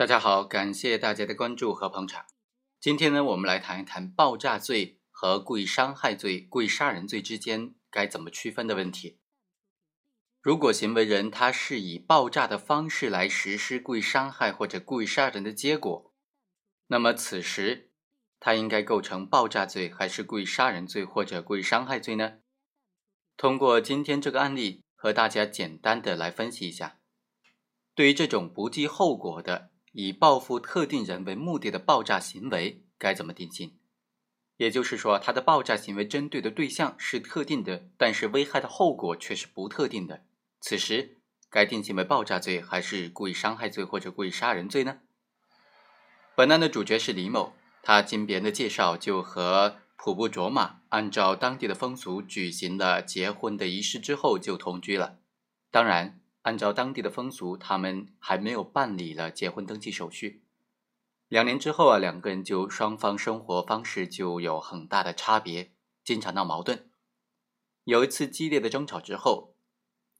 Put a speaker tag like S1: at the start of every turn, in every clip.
S1: 大家好，感谢大家的关注和捧场。今天呢，我们来谈一谈爆炸罪和故意伤害罪、故意杀人罪之间该怎么区分的问题。如果行为人他是以爆炸的方式来实施故意伤害或者故意杀人的结果，那么此时他应该构成爆炸罪还是故意杀人罪或者故意伤害罪呢？通过今天这个案例和大家简单的来分析一下。对于这种不计后果的。以报复特定人为目的的爆炸行为该怎么定性？也就是说，他的爆炸行为针对的对象是特定的，但是危害的后果却是不特定的。此时该定性为爆炸罪，还是故意伤害罪或者故意杀人罪呢？本案的主角是李某，他经别人的介绍，就和普布卓玛按照当地的风俗举行了结婚的仪式之后就同居了。当然。按照当地的风俗，他们还没有办理了结婚登记手续。两年之后啊，两个人就双方生活方式就有很大的差别，经常闹矛盾。有一次激烈的争吵之后，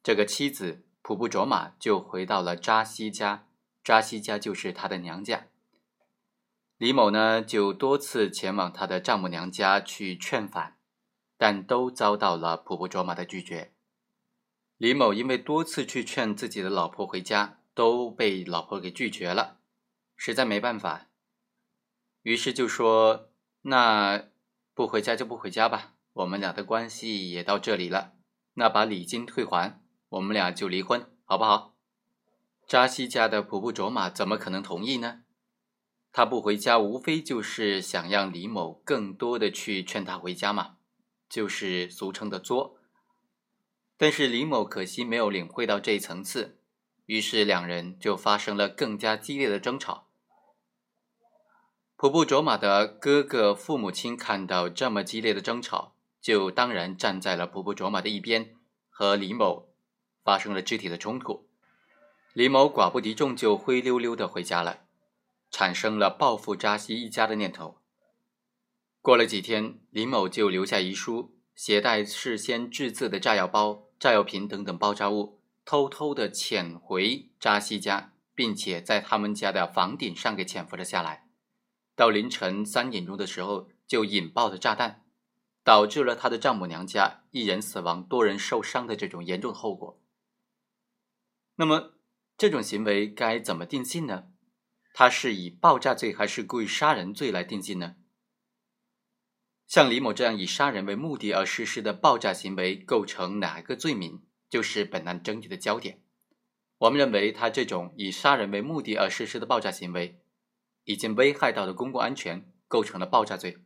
S1: 这个妻子普布卓玛就回到了扎西家，扎西家就是他的娘家。李某呢，就多次前往他的丈母娘家去劝返，但都遭到了普布卓玛的拒绝。李某因为多次去劝自己的老婆回家，都被老婆给拒绝了，实在没办法，于是就说：“那不回家就不回家吧，我们俩的关系也到这里了，那把礼金退还，我们俩就离婚，好不好？”扎西家的普布卓玛怎么可能同意呢？他不回家，无非就是想让李某更多的去劝他回家嘛，就是俗称的作。但是李某可惜没有领会到这一层次，于是两人就发生了更加激烈的争吵。普布卓玛的哥哥父母亲看到这么激烈的争吵，就当然站在了普布卓玛的一边，和李某发生了肢体的冲突。李某寡不敌众，就灰溜溜的回家了，产生了报复扎西一家的念头。过了几天，李某就留下遗书，携带事先制作的炸药包。炸药瓶等等爆炸物，偷偷的潜回扎西家，并且在他们家的房顶上给潜伏了下来。到凌晨三点钟的时候，就引爆了炸弹，导致了他的丈母娘家一人死亡、多人受伤的这种严重后果。那么，这种行为该怎么定性呢？他是以爆炸罪还是故意杀人罪来定性呢？像李某这样以杀人为目的而实施的爆炸行为构成哪个罪名，就是本案争议的焦点。我们认为，他这种以杀人为目的而实施的爆炸行为，已经危害到了公共安全，构成了爆炸罪。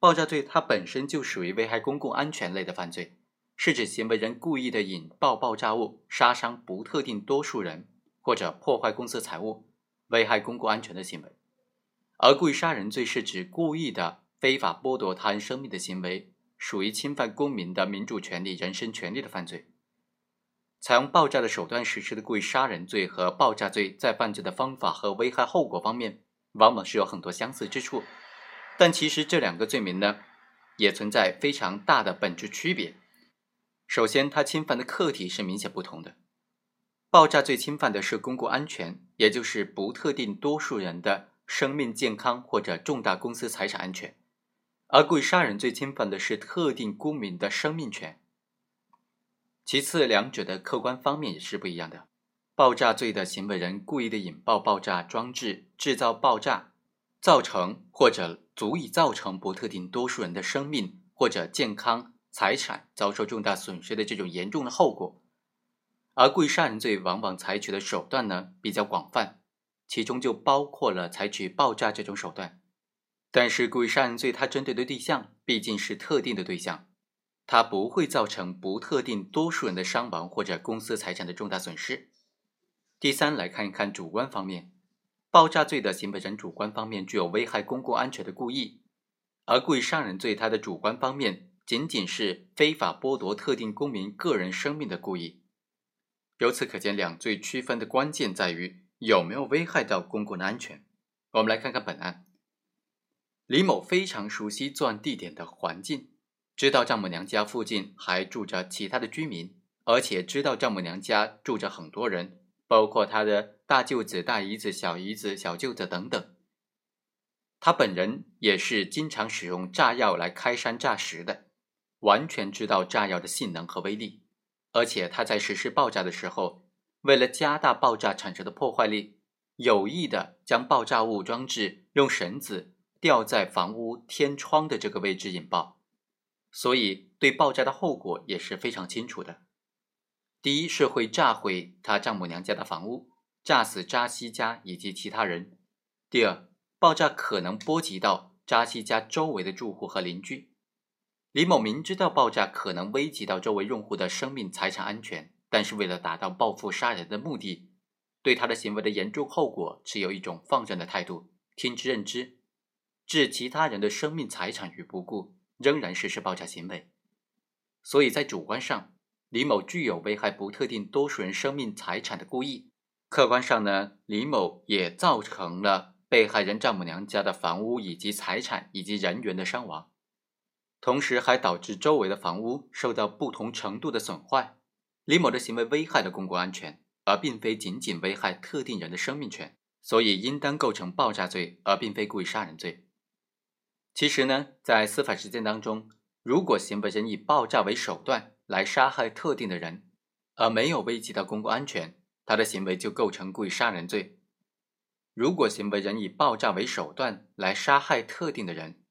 S1: 爆炸罪它本身就属于危害公共安全类的犯罪，是指行为人故意的引爆爆炸物，杀伤不特定多数人，或者破坏公司财物，危害公共安全的行为。而故意杀人罪是指故意的。非法剥夺他人生命的行为，属于侵犯公民的民主权利、人身权利的犯罪。采用爆炸的手段实施的故意杀人罪和爆炸罪，在犯罪的方法和危害后果方面，往往是有很多相似之处。但其实这两个罪名呢，也存在非常大的本质区别。首先，它侵犯的客体是明显不同的。爆炸罪侵犯的是公共安全，也就是不特定多数人的生命健康或者重大公司财产安全。而故意杀人罪侵犯的是特定公民的生命权。其次，两者的客观方面也是不一样的。爆炸罪的行为人故意的引爆爆炸装置，制造爆炸，造成或者足以造成不特定多数人的生命或者健康、财产遭受重大损失的这种严重的后果。而故意杀人罪往往采取的手段呢比较广泛，其中就包括了采取爆炸这种手段。但是，故意杀人罪它针对的对象毕竟是特定的对象，它不会造成不特定多数人的伤亡或者公司财产的重大损失。第三，来看一看主观方面，爆炸罪的行为人主观方面具有危害公共安全的故意，而故意杀人罪它的主观方面仅仅是非法剥夺特定公民个人生命的故意。由此可见，两罪区分的关键在于有没有危害到公共的安全。我们来看看本案。李某非常熟悉作案地点的环境，知道丈母娘家附近还住着其他的居民，而且知道丈母娘家住着很多人，包括他的大舅子、大姨子、小姨子、小舅子等等。他本人也是经常使用炸药来开山炸石的，完全知道炸药的性能和威力。而且他在实施爆炸的时候，为了加大爆炸产生的破坏力，有意的将爆炸物装置用绳子吊在房屋天窗的这个位置引爆，所以对爆炸的后果也是非常清楚的。第一是会炸毁他丈母娘家的房屋，炸死扎西家以及其他人；第二，爆炸可能波及到扎西家周围的住户和邻居。李某明知道爆炸可能危及到周围用户的生命财产安全，但是为了达到报复杀人的目的，对他的行为的严重后果持有一种放任的态度，听之任之，置其他人的生命财产于不顾，仍然实施爆炸行为。所以在主观上。李某具有危害不特定多数人生命财产的故意，客观上呢，李某也造成了被害人丈母娘家的房屋以及财产以及人员的伤亡，同时还导致周围的房屋受到不同程度的损坏。李某的行为危害了公共安全，而并非仅仅危害特定人的生命权，所以应当构成爆炸罪，而并非故意杀人罪。其实呢，在司法实践当中，如果行为人以爆炸为手段，来杀害特定的人，而没有危及到公共安全，他的行为就构成故意杀人罪。如果行为人以爆炸为手段来杀害特定的人，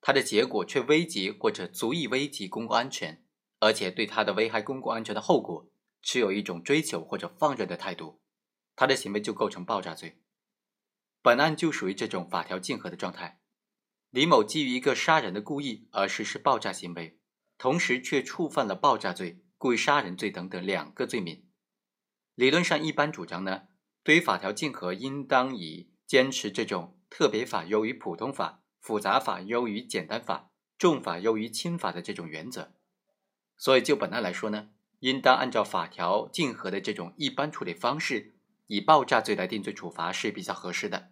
S1: 他的结果却危及或者足以危及公共安全，而且对他的危害公共安全的后果持有一种追求或者放任的态度，他的行为就构成爆炸罪。本案就属于这种法条竞合的状态。李某基于一个杀人的故意而实施爆炸行为。同时却触犯了爆炸罪、故意杀人罪等等两个罪名。理论上，一般主张呢，对于法条竞合，应当以坚持这种特别法优于普通法、复杂法优于简单法、重法优于轻法的这种原则。所以，就本案来说呢，应当按照法条竞合的这种一般处理方式，以爆炸罪来定罪处罚是比较合适的。